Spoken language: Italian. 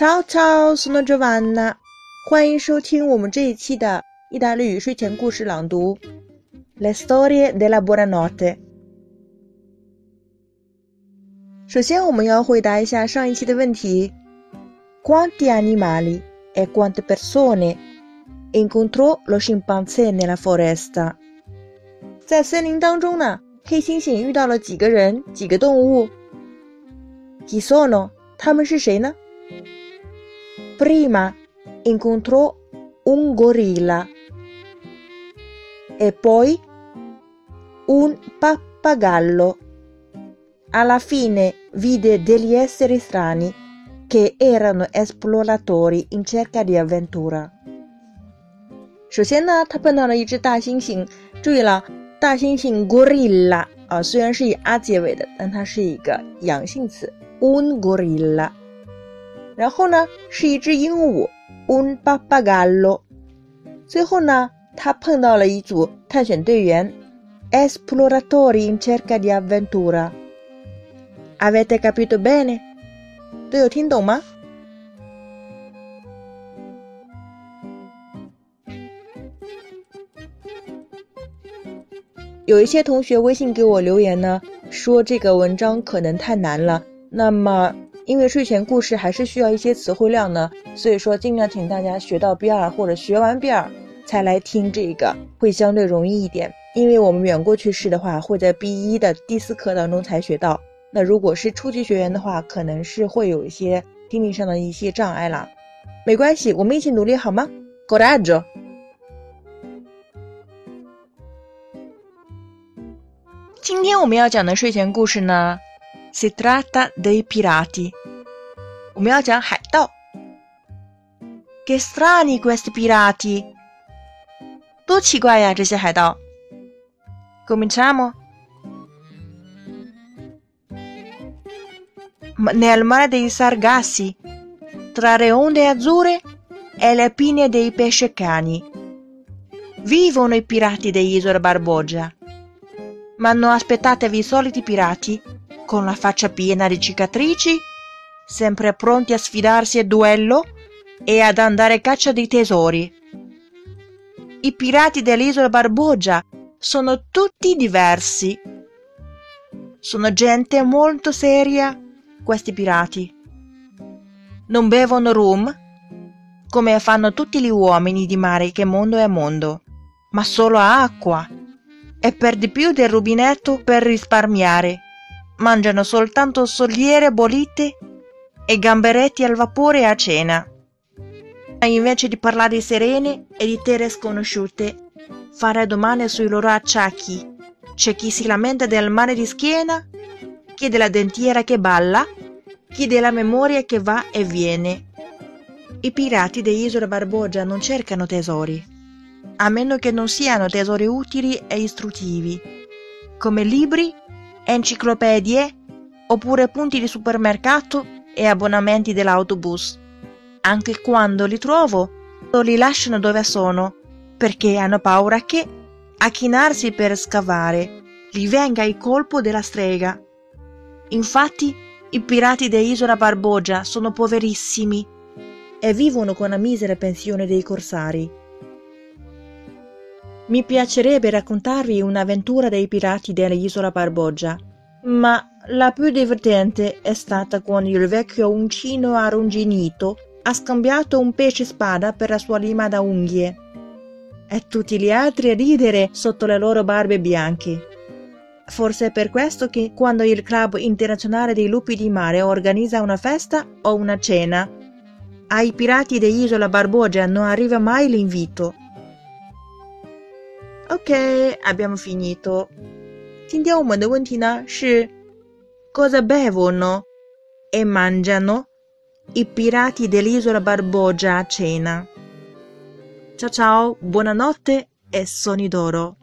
Ciao ciao, sono Giovanna，欢迎收听我们这一期的意大利语睡前故事朗读《Le storie della buonanotte》。首先，我们要回答一下上一期的问题：Quanti animali e quante persone incontrò lo scimpanzé nella foresta？在森林当中呢，黑猩猩遇到了几个人、几个动物？Chi sono？他们是谁呢 ？Prima incontrò un gorilla e poi un pappagallo. Alla fine vide degli esseri strani che erano esploratori in cerca di avventura. 首先呢，他碰到了一只大猩猩。注意了，大猩猩 gorilla 啊，虽然是以 a 结尾的，但它是一个阳性词，un gorilla。 然后呢，是一只鹦鹉，un pappagallo。最后呢，他碰到了一组探险队员，esploratori in cerca di avventura。Avete capito bene？都有听懂吗？有一些同学微信给我留言呢，说这个文章可能太难了。那么。因为睡前故事还是需要一些词汇量呢，所以说尽量请大家学到 B 二或者学完 B 二才来听这个，会相对容易一点。因为我们远过去式的话，会在 B 一的第四课当中才学到。那如果是初级学员的话，可能是会有一些听力上的一些障碍啦。没关系，我们一起努力好吗？Coraggio！今天我们要讲的睡前故事呢 ？Si tratta dei pirati. 我们要讲海盗。Che strani questi pirati! 多奇怪呀，这些海盗。Cominciamo. Nel mare dei Sargassi, tra le onde azzurre e le pinne dei pescecani, vivono i pirati dell'isola Barbogia. Ma non aspettatevi i soliti pirati con la faccia piena di cicatrici, sempre pronti a sfidarsi a duello e ad andare a caccia di tesori. I pirati dell'isola Barbogia sono tutti diversi. Sono gente molto seria, questi pirati. Non bevono rum, come fanno tutti gli uomini di mare che mondo è mondo, ma solo acqua, e per di più del rubinetto per risparmiare mangiano soltanto soliere bollite e gamberetti al vapore a cena. Invece di parlare di serene e di terre sconosciute, fare domande sui loro acciacchi. C'è chi si lamenta del male di schiena, chi della dentiera che balla, chi della memoria che va e viene. I pirati dell'isola Barbogia non cercano tesori, a meno che non siano tesori utili e istruttivi, come libri enciclopedie oppure punti di supermercato e abbonamenti dell'autobus. Anche quando li trovo, li lasciano dove sono, perché hanno paura che, a chinarsi per scavare, gli venga il colpo della strega. Infatti, i pirati dell'isola Barbogia sono poverissimi e vivono con la misera pensione dei corsari. Mi piacerebbe raccontarvi un'avventura dei pirati dell'isola Barbogia, ma la più divertente è stata quando il vecchio uncino arrugginito ha scambiato un pesce spada per la sua lima da unghie e tutti gli altri a ridere sotto le loro barbe bianche. Forse è per questo che quando il Club Internazionale dei Lupi di Mare organizza una festa o una cena, ai pirati dell'isola Barbogia non arriva mai l'invito. Ok, abbiamo finito. 今天我们的问题呢是 Cosa bevono e mangiano i pirati dell'isola Barbogia a cena? Ciao ciao, buonanotte e soni d'oro.